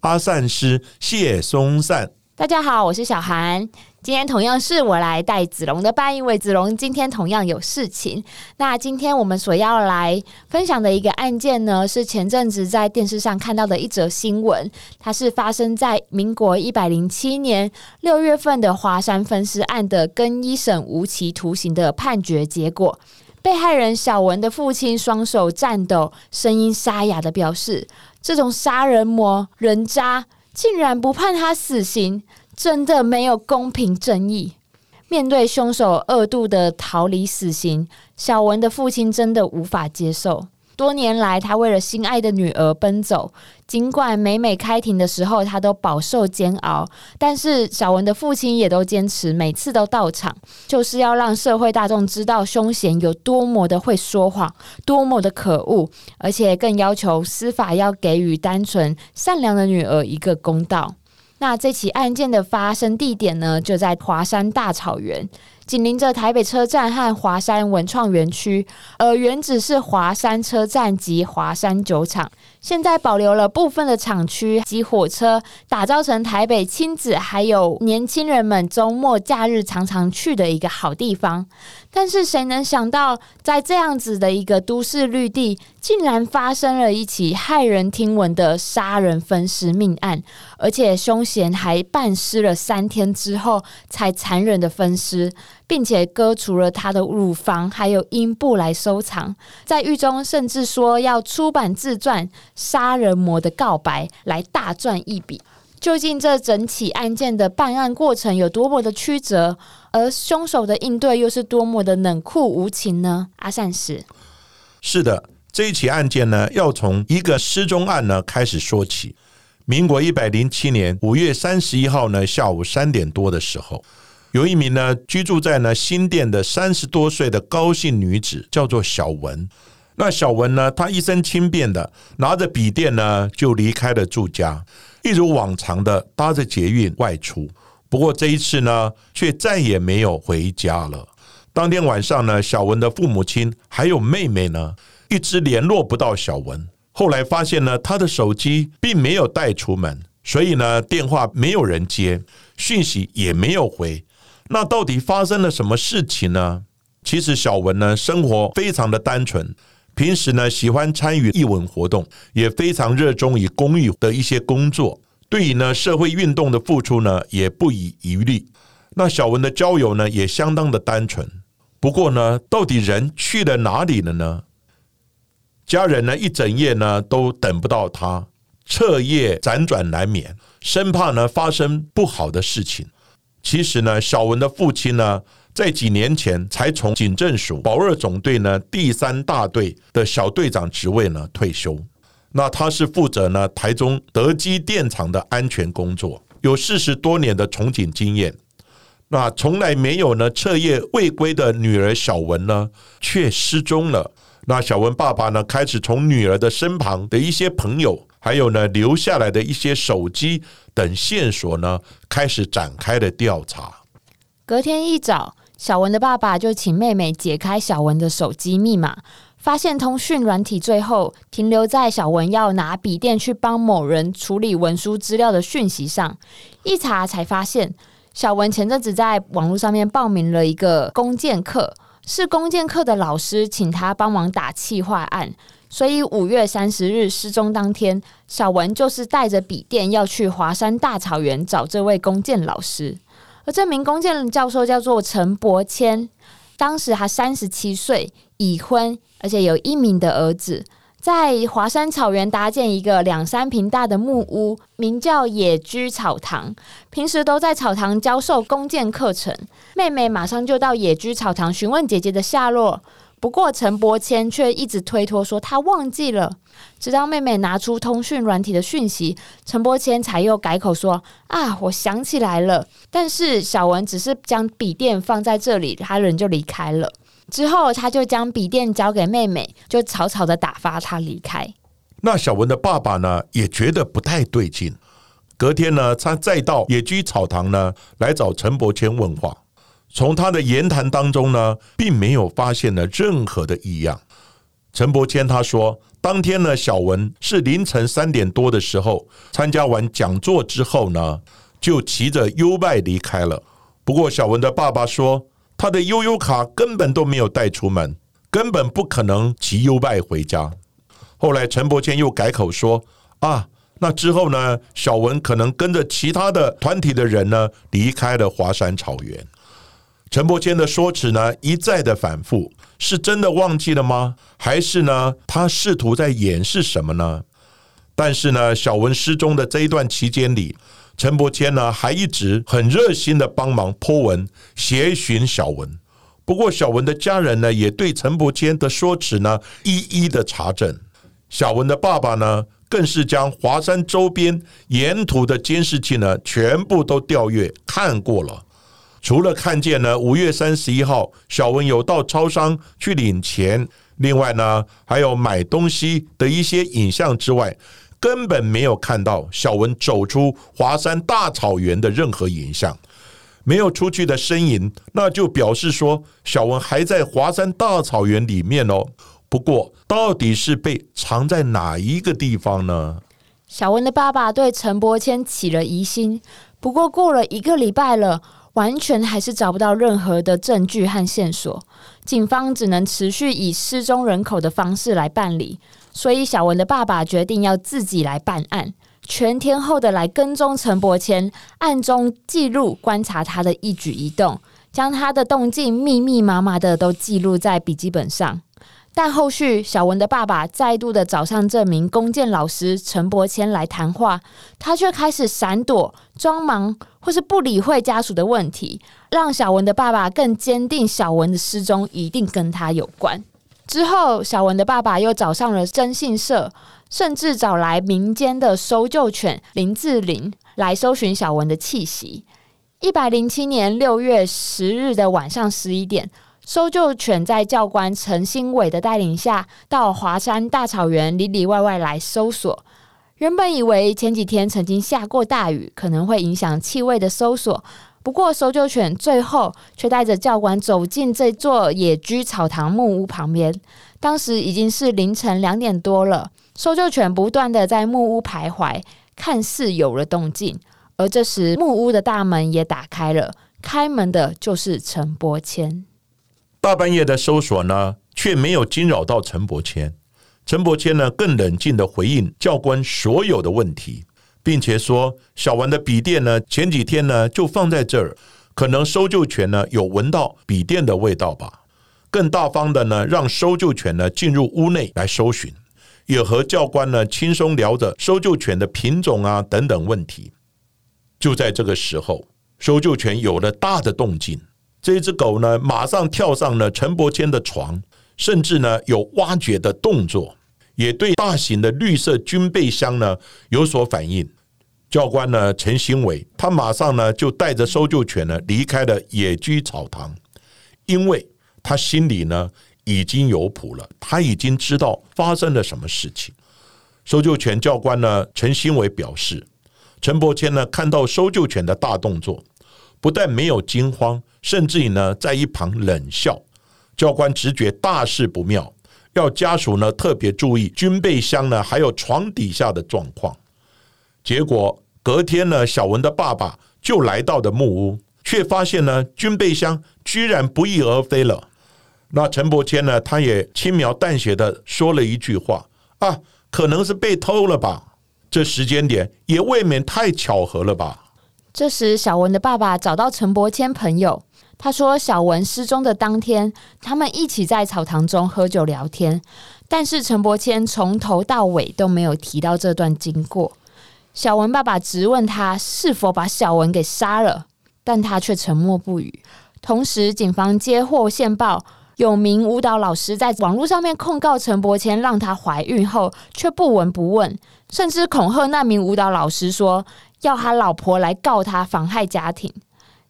阿善师谢松善。大家好，我是小韩。今天同样是我来带子龙的班，因为子龙今天同样有事情。那今天我们所要来分享的一个案件呢，是前阵子在电视上看到的一则新闻。它是发生在民国一百零七年六月份的华山分尸案的更一审无期徒刑的判决结果。被害人小文的父亲双手颤抖，声音沙哑的表示：“这种杀人魔、人渣，竟然不判他死刑！”真的没有公平正义。面对凶手二度的逃离死刑，小文的父亲真的无法接受。多年来，他为了心爱的女儿奔走，尽管每每开庭的时候，他都饱受煎熬，但是小文的父亲也都坚持每次都到场，就是要让社会大众知道凶嫌有多么的会说谎，多么的可恶，而且更要求司法要给予单纯善良的女儿一个公道。那这起案件的发生地点呢，就在华山大草原。紧邻着台北车站和华山文创园区，而原址是华山车站及华山酒厂，现在保留了部分的厂区及火车，打造成台北亲子还有年轻人们周末假日常常去的一个好地方。但是谁能想到，在这样子的一个都市绿地，竟然发生了一起骇人听闻的杀人分尸命案，而且凶嫌还半尸了三天之后才残忍的分尸。并且割除了他的乳房，还有阴部来收藏。在狱中，甚至说要出版自传《杀人魔的告白》来大赚一笔。究竟这整起案件的办案过程有多么的曲折，而凶手的应对又是多么的冷酷无情呢？阿善师，是的，这一起案件呢，要从一个失踪案呢开始说起。民国一百零七年五月三十一号呢下午三点多的时候。有一名呢居住在呢新店的三十多岁的高姓女子，叫做小文。那小文呢，她一身轻便的拿着笔电呢，就离开了住家，一如往常的搭着捷运外出。不过这一次呢，却再也没有回家了。当天晚上呢，小文的父母亲还有妹妹呢，一直联络不到小文。后来发现呢，他的手机并没有带出门，所以呢，电话没有人接，讯息也没有回。那到底发生了什么事情呢？其实小文呢，生活非常的单纯，平时呢喜欢参与义文活动，也非常热衷于公益的一些工作。对于呢社会运动的付出呢，也不遗余力。那小文的交友呢，也相当的单纯。不过呢，到底人去了哪里了呢？家人呢一整夜呢都等不到他，彻夜辗转难眠，生怕呢发生不好的事情。其实呢，小文的父亲呢，在几年前才从警政署保二总队呢第三大队的小队长职位呢退休。那他是负责呢台中德基电厂的安全工作，有四十多年的从警经验。那从来没有呢彻夜未归的女儿小文呢，却失踪了。那小文爸爸呢，开始从女儿的身旁的一些朋友。还有呢，留下来的一些手机等线索呢，开始展开了调查。隔天一早，小文的爸爸就请妹妹解开小文的手机密码，发现通讯软体最后停留在小文要拿笔电去帮某人处理文书资料的讯息上。一查才发现，小文前阵子在网络上面报名了一个弓箭课，是弓箭课的老师请他帮忙打气化案。所以五月三十日失踪当天，小文就是带着笔电要去华山大草原找这位弓箭老师。而这名弓箭教授叫做陈伯谦，当时他三十七岁，已婚，而且有一名的儿子，在华山草原搭建一个两三平大的木屋，名叫野居草堂。平时都在草堂教授弓箭课程。妹妹马上就到野居草堂询问姐姐的下落。不过陈伯谦却一直推脱说他忘记了，直到妹妹拿出通讯软体的讯息，陈伯谦才又改口说啊，我想起来了。但是小文只是将笔电放在这里，他人就离开了。之后他就将笔电交给妹妹，就草草的打发他离开。那小文的爸爸呢，也觉得不太对劲。隔天呢，他再到野居草堂呢来找陈伯谦问话。从他的言谈当中呢，并没有发现了任何的异样。陈伯谦他说，当天呢，小文是凌晨三点多的时候参加完讲座之后呢，就骑着优拜离开了。不过小文的爸爸说，他的悠悠卡根本都没有带出门，根本不可能骑优拜回家。后来陈伯谦又改口说，啊，那之后呢，小文可能跟着其他的团体的人呢，离开了华山草原。陈伯谦的说辞呢一再的反复，是真的忘记了吗？还是呢他试图在掩饰什么呢？但是呢，小文失踪的这一段期间里，陈伯谦呢还一直很热心的帮忙破文协寻小文。不过小文的家人呢也对陈伯谦的说辞呢一一的查证。小文的爸爸呢更是将华山周边沿途的监视器呢全部都调阅看过了。除了看见呢，五月三十一号小文有到超商去领钱，另外呢还有买东西的一些影像之外，根本没有看到小文走出华山大草原的任何影像，没有出去的身影，那就表示说小文还在华山大草原里面哦。不过，到底是被藏在哪一个地方呢？小文的爸爸对陈伯谦起了疑心，不过过了一个礼拜了。完全还是找不到任何的证据和线索，警方只能持续以失踪人口的方式来办理。所以小文的爸爸决定要自己来办案，全天候的来跟踪陈伯谦，暗中记录观察他的一举一动，将他的动静密密麻麻的都记录在笔记本上。但后续小文的爸爸再度的找上这名弓箭老师陈伯谦来谈话，他却开始闪躲、装忙或是不理会家属的问题，让小文的爸爸更坚定小文的失踪一定跟他有关。之后，小文的爸爸又找上了征信社，甚至找来民间的搜救犬林志玲来搜寻小文的气息。一百零七年六月十日的晚上十一点。搜救犬在教官陈新伟的带领下，到华山大草原里里外外来搜索。原本以为前几天曾经下过大雨，可能会影响气味的搜索。不过，搜救犬最后却带着教官走进这座野居草堂木屋旁边。当时已经是凌晨两点多了，搜救犬不断的在木屋徘徊，看似有了动静。而这时，木屋的大门也打开了，开门的就是陈伯谦。大半夜的搜索呢，却没有惊扰到陈伯谦。陈伯谦呢，更冷静的回应教官所有的问题，并且说：“小文的笔电呢，前几天呢就放在这儿，可能搜救犬呢有闻到笔电的味道吧。”更大方的呢，让搜救犬呢进入屋内来搜寻，也和教官呢轻松聊着搜救犬的品种啊等等问题。就在这个时候，搜救犬有了大的动静。这只狗呢，马上跳上了陈伯谦的床，甚至呢有挖掘的动作，也对大型的绿色军备箱呢有所反应。教官呢陈新伟，他马上呢就带着搜救犬呢离开了野居草堂，因为他心里呢已经有谱了，他已经知道发生了什么事情。搜救犬教官呢陈新伟表示，陈伯谦呢看到搜救犬的大动作。不但没有惊慌，甚至于呢，在一旁冷笑。教官直觉大事不妙，要家属呢特别注意军备箱呢，还有床底下的状况。结果隔天呢，小文的爸爸就来到的木屋，却发现呢，军备箱居然不翼而飞了。那陈伯谦呢，他也轻描淡写的说了一句话：“啊，可能是被偷了吧？这时间点也未免太巧合了吧？”这时，小文的爸爸找到陈伯谦朋友，他说：“小文失踪的当天，他们一起在草堂中喝酒聊天，但是陈伯谦从头到尾都没有提到这段经过。”小文爸爸直问他是否把小文给杀了，但他却沉默不语。同时，警方接获线报，有名舞蹈老师在网络上面控告陈柏谦让她怀孕后却不闻不问，甚至恐吓那名舞蹈老师说要他老婆来告他妨害家庭。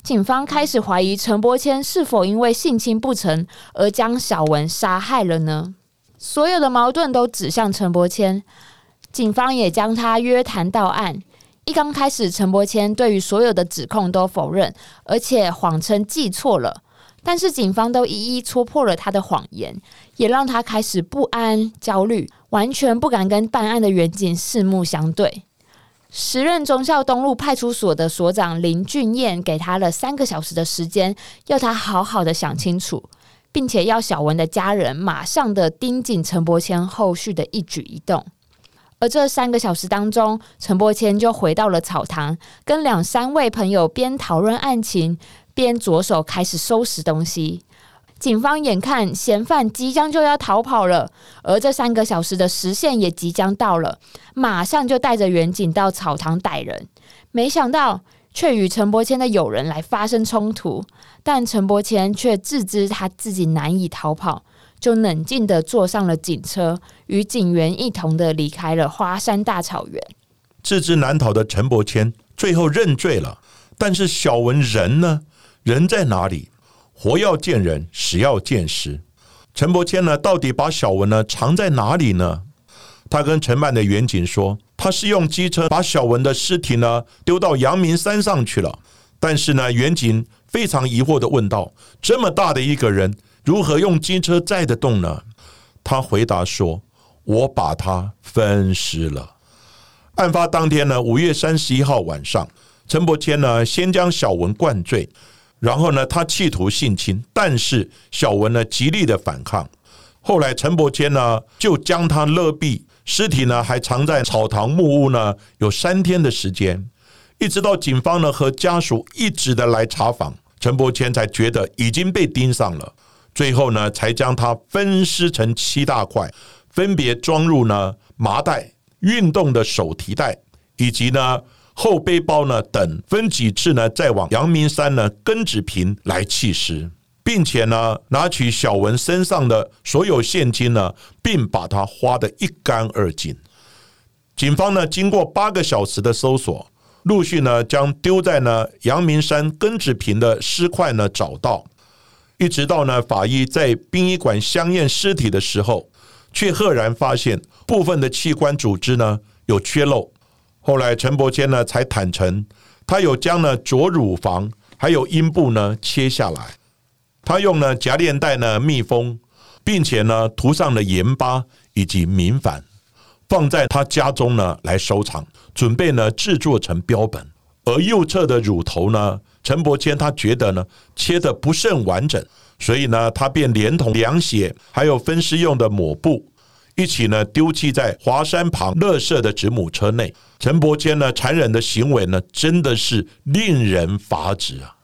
警方开始怀疑陈伯谦是否因为性侵不成而将小文杀害了呢？所有的矛盾都指向陈伯谦，警方也将他约谈到案。一刚开始，陈伯谦对于所有的指控都否认，而且谎称记错了。但是警方都一一戳破了他的谎言，也让他开始不安、焦虑，完全不敢跟办案的远景四目相对。时任忠孝东路派出所的所长林俊彦给他了三个小时的时间，要他好好的想清楚，并且要小文的家人马上的盯紧陈柏谦后续的一举一动。而这三个小时当中，陈柏谦就回到了草堂，跟两三位朋友边讨论案情，边着手开始收拾东西。警方眼看嫌犯即将就要逃跑了，而这三个小时的时限也即将到了，马上就带着远警到草堂逮人。没想到却与陈伯谦的友人来发生冲突，但陈伯谦却自知他自己难以逃跑，就冷静的坐上了警车，与警员一同的离开了花山大草原。自知难逃的陈伯谦最后认罪了，但是小文人呢？人在哪里？活要见人，死要见尸。陈伯谦呢，到底把小文呢藏在哪里呢？他跟承办的远景说，他是用机车把小文的尸体呢丢到阳明山上去了。但是呢，远景非常疑惑的问道：“这么大的一个人，如何用机车载得动呢？”他回答说：“我把他分尸了。”案发当天呢，五月三十一号晚上，陈伯谦呢先将小文灌醉。然后呢，他企图性侵，但是小文呢极力的反抗。后来陈伯谦呢就将他勒毙，尸体呢还藏在草堂木屋呢，有三天的时间，一直到警方呢和家属一直的来查访，陈伯谦才觉得已经被盯上了。最后呢，才将他分尸成七大块，分别装入呢麻袋、运动的手提袋以及呢。后背包呢？等分几次呢？再往阳明山呢根子坪来弃尸，并且呢拿取小文身上的所有现金呢，并把它花得一干二净。警方呢经过八个小时的搜索，陆续呢将丢在呢阳明山根子坪的尸块呢找到，一直到呢法医在殡仪馆相验尸体的时候，却赫然发现部分的器官组织呢有缺漏。后来陈伯谦呢才坦诚，他有将呢左乳房还有阴部呢切下来，他用呢夹链带呢密封，并且呢涂上了盐巴以及明矾，放在他家中呢来收藏，准备呢制作成标本。而右侧的乳头呢，陈伯谦他觉得呢切的不甚完整，所以呢他便连同凉血还有分尸用的抹布。一起呢丢弃在华山旁乐色的子母车内。陈伯谦呢残忍的行为呢，真的是令人发指啊！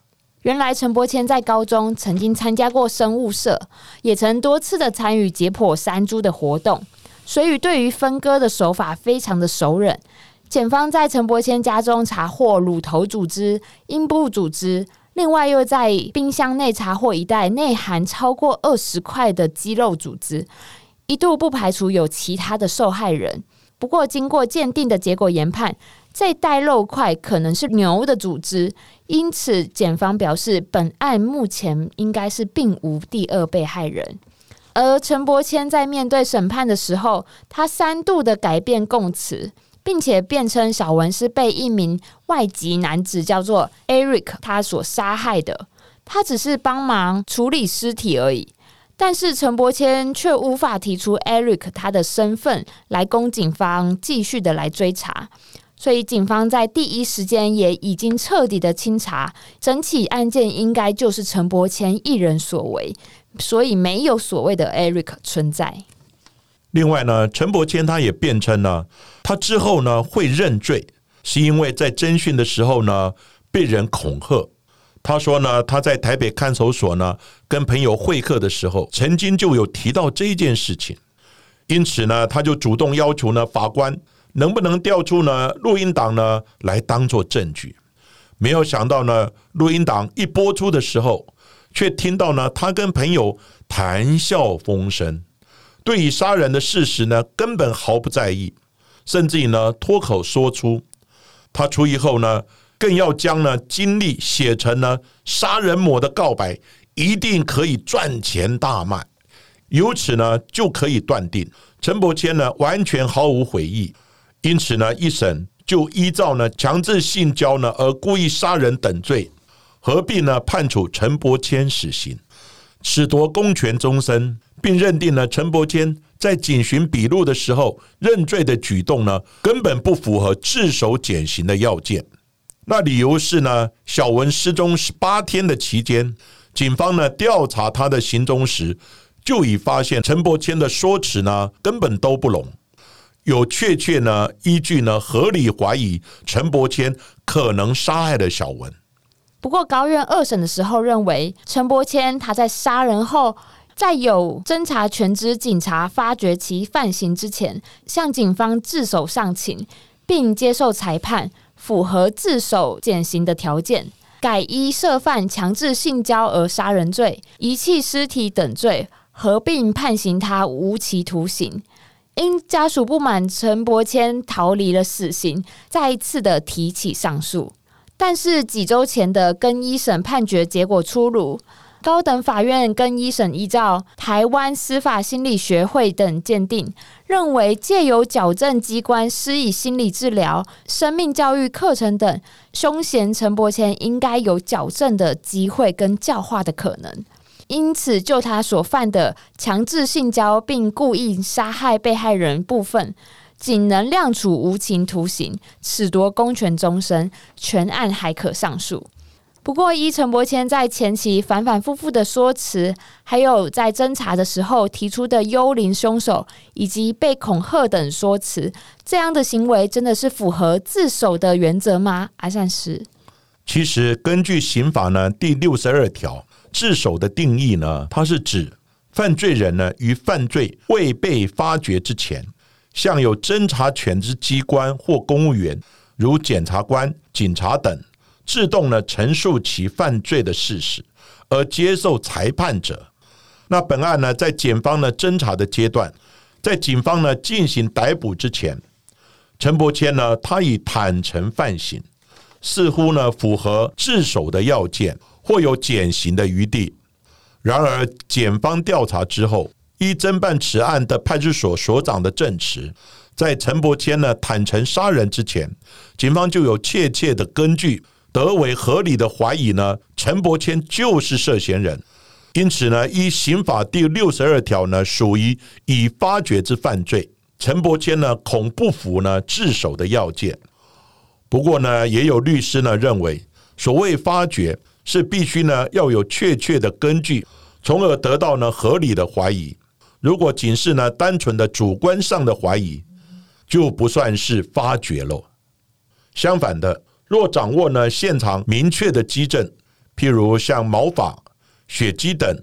原来陈伯谦在高中曾经参加过生物社，也曾多次的参与解剖山猪的活动，所以对于分割的手法非常的熟稔。检方在陈伯谦家中查获乳头组织、阴部组织，另外又在冰箱内查获一袋内含超过二十块的肌肉组织。一度不排除有其他的受害人，不过经过鉴定的结果研判，这袋肉块可能是牛的组织，因此检方表示，本案目前应该是并无第二被害人。而陈伯谦在面对审判的时候，他三度的改变供词，并且辩称小文是被一名外籍男子叫做 Eric 他所杀害的，他只是帮忙处理尸体而已。但是陈伯谦却无法提出 Eric 他的身份来供警方继续的来追查，所以警方在第一时间也已经彻底的清查整起案件，应该就是陈伯谦一人所为，所以没有所谓的 Eric 存在。另外呢，陈伯谦他也辩称呢，他之后呢会认罪，是因为在侦讯的时候呢被人恐吓。他说呢，他在台北看守所呢，跟朋友会客的时候，曾经就有提到这件事情，因此呢，他就主动要求呢，法官能不能调出呢录音档呢，来当做证据。没有想到呢，录音档一播出的时候，却听到呢他跟朋友谈笑风生，对于杀人的事实呢根本毫不在意，甚至于呢脱口说出，他出狱后呢更要将呢经历写成呢杀人魔的告白，一定可以赚钱大卖。由此呢就可以断定陈伯谦呢完全毫无悔意，因此呢一审就依照呢强制性交呢而故意杀人等罪。合并呢判处陈伯谦死刑，褫夺公权终身，并认定了陈伯谦在警询笔录的时候认罪的举动呢，根本不符合自首减刑的要件。那理由是呢，小文失踪十八天的期间，警方呢调查他的行踪时，就已发现陈伯谦的说辞呢根本都不拢，有确切呢依据呢合理怀疑陈伯谦可能杀害了小文。不过，高院二审的时候认为，陈伯谦他在杀人后，在有侦查权之警察发觉其犯行之前，向警方自首上请，并接受裁判，符合自首减刑的条件，改依涉犯强制性交而杀人罪、遗弃尸体等罪合并判刑他无期徒刑。因家属不满陈伯谦逃离了死刑，再一次的提起上诉。但是几周前的更一审判决结果出炉，高等法院跟一审依照台湾司法心理学会等鉴定，认为借由矫正机关施以心理治疗、生命教育课程等，凶嫌陈伯谦应该有矫正的机会跟教化的可能，因此就他所犯的强制性交并故意杀害被害人部分。仅能量处无情徒刑，褫夺公权终身，全案还可上诉。不过，依陈伯谦在前期反反复复的说辞，还有在侦查的时候提出的幽灵凶手以及被恐吓等说辞，这样的行为真的是符合自首的原则吗？阿善师，其实根据刑法呢第六十二条，自首的定义呢，它是指犯罪人呢于犯罪未被发觉之前。向有侦查权之机关或公务员，如检察官、警察等，自动呢陈述其犯罪的事实，而接受裁判者。那本案呢，在检方呢侦查的阶段，在警方呢进行逮捕之前，陈伯谦呢他已坦诚犯行，似乎呢符合自首的要件，或有减刑的余地。然而，检方调查之后。依侦办此案的派出所所长的证词，在陈伯谦呢坦诚杀人之前，警方就有确切的根据，得为合理的怀疑呢，陈伯谦就是涉嫌人。因此呢，依刑法第六十二条呢，属于已发觉之犯罪。陈伯谦呢，恐不服呢自首的要件。不过呢，也有律师呢认为，所谓发觉是必须呢要有确切的根据，从而得到呢合理的怀疑。如果仅是呢单纯的主观上的怀疑，就不算是发觉了。相反的，若掌握呢现场明确的基证，譬如像毛发、血迹等，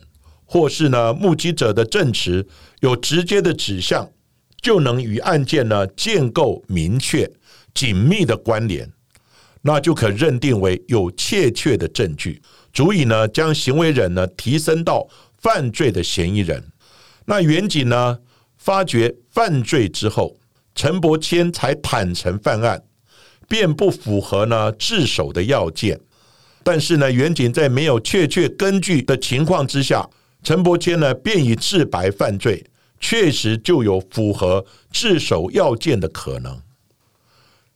或是呢目击者的证词有直接的指向，就能与案件呢建构明确、紧密的关联，那就可认定为有确切的证据，足以呢将行为人呢提升到犯罪的嫌疑人。那远景呢？发觉犯罪之后，陈伯谦才坦诚犯案，便不符合呢自首的要件。但是呢，远景在没有确切根据的情况之下，陈伯谦呢便以自白犯罪，确实就有符合自首要件的可能。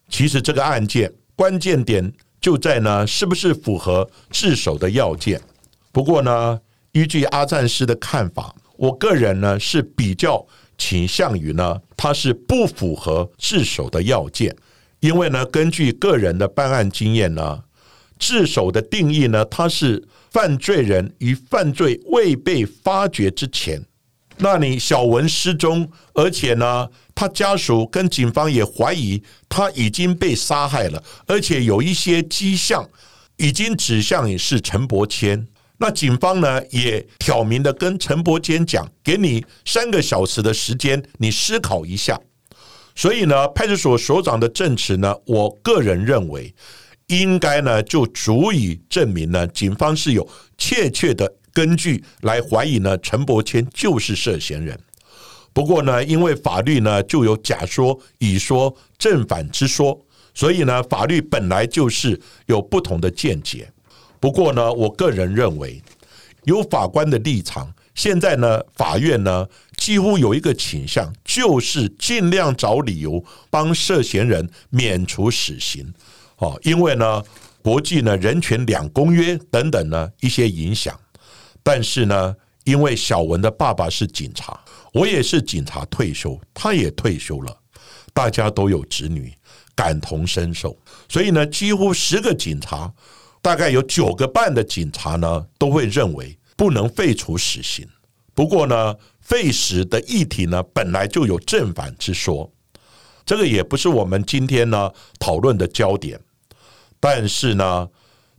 其实这个案件关键点就在呢，是不是符合自首的要件？不过呢，依据阿赞师的看法。我个人呢是比较倾向于呢，他是不符合自首的要件，因为呢，根据个人的办案经验呢，自首的定义呢，它是犯罪人于犯罪未被发觉之前，那你小文失踪，而且呢，他家属跟警方也怀疑他已经被杀害了，而且有一些迹象已经指向你是陈伯谦。那警方呢也挑明的跟陈伯坚讲，给你三个小时的时间，你思考一下。所以呢，派出所所长的证词呢，我个人认为应该呢就足以证明呢，警方是有确切的根据来怀疑呢陈伯谦就是涉嫌人。不过呢，因为法律呢就有甲说、乙说、正反之说，所以呢法律本来就是有不同的见解。不过呢，我个人认为，有法官的立场，现在呢法院呢几乎有一个倾向，就是尽量找理由帮涉嫌人免除死刑。哦，因为呢国际呢人权两公约等等呢一些影响。但是呢，因为小文的爸爸是警察。我也是警察退休，他也退休了，大家都有子女，感同身受。所以呢，几乎十个警察，大概有九个半的警察呢，都会认为不能废除死刑。不过呢，废时的议题呢，本来就有正反之说，这个也不是我们今天呢讨论的焦点。但是呢，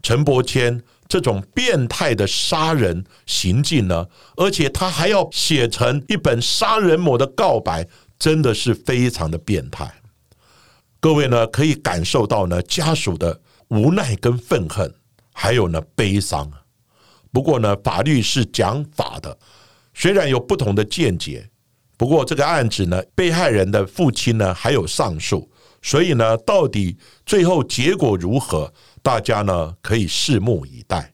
陈伯谦。这种变态的杀人行径呢，而且他还要写成一本杀人魔的告白，真的是非常的变态。各位呢，可以感受到呢家属的无奈跟愤恨，还有呢悲伤。不过呢，法律是讲法的，虽然有不同的见解，不过这个案子呢，被害人的父亲呢还有上诉，所以呢，到底最后结果如何？大家呢可以拭目以待，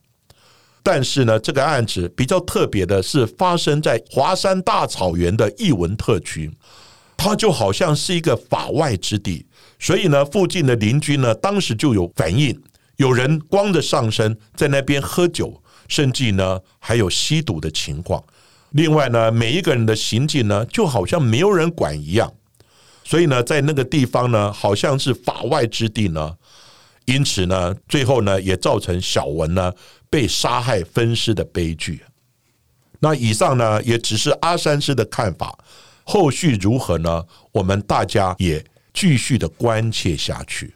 但是呢，这个案子比较特别的是发生在华山大草原的艺文特区，它就好像是一个法外之地，所以呢，附近的邻居呢当时就有反应，有人光着上身在那边喝酒，甚至呢还有吸毒的情况。另外呢，每一个人的行径呢就好像没有人管一样，所以呢，在那个地方呢，好像是法外之地呢。因此呢，最后呢，也造成小文呢被杀害分尸的悲剧。那以上呢，也只是阿三师的看法，后续如何呢？我们大家也继续的关切下去。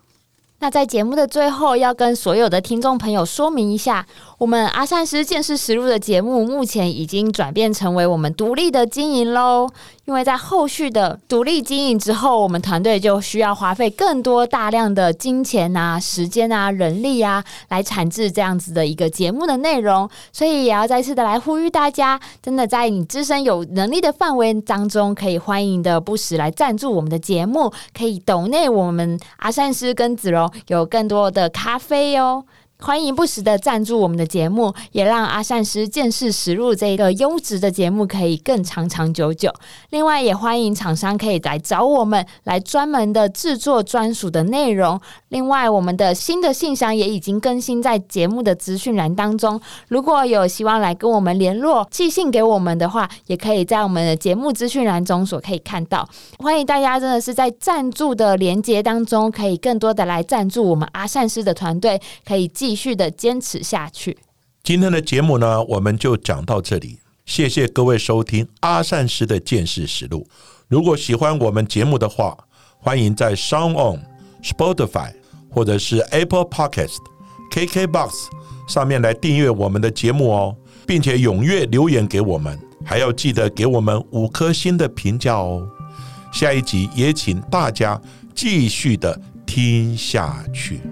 那在节目的最后，要跟所有的听众朋友说明一下，我们阿善师见识实录的节目，目前已经转变成为我们独立的经营喽。因为在后续的独立经营之后，我们团队就需要花费更多大量的金钱啊、时间啊、人力啊，来产制这样子的一个节目的内容。所以也要再次的来呼吁大家，真的在你自身有能力的范围当中，可以欢迎的不时来赞助我们的节目，可以抖内我们阿善师跟子荣有更多的咖啡哦。欢迎不时的赞助我们的节目，也让阿善师见识实录这个优质的节目可以更长长久久。另外，也欢迎厂商可以来找我们，来专门的制作专属的内容。另外，我们的新的信箱也已经更新在节目的资讯栏当中。如果有希望来跟我们联络、寄信给我们的话，也可以在我们的节目资讯栏中所可以看到。欢迎大家真的是在赞助的连接当中，可以更多的来赞助我们阿善师的团队，可以寄。继续的坚持下去。今天的节目呢，我们就讲到这里。谢谢各位收听阿善师的见识实录。如果喜欢我们节目的话，欢迎在 Sound On、Spotify 或者是 Apple Podcast、KKBox 上面来订阅我们的节目哦，并且踊跃留言给我们，还要记得给我们五颗星的评价哦。下一集也请大家继续的听下去。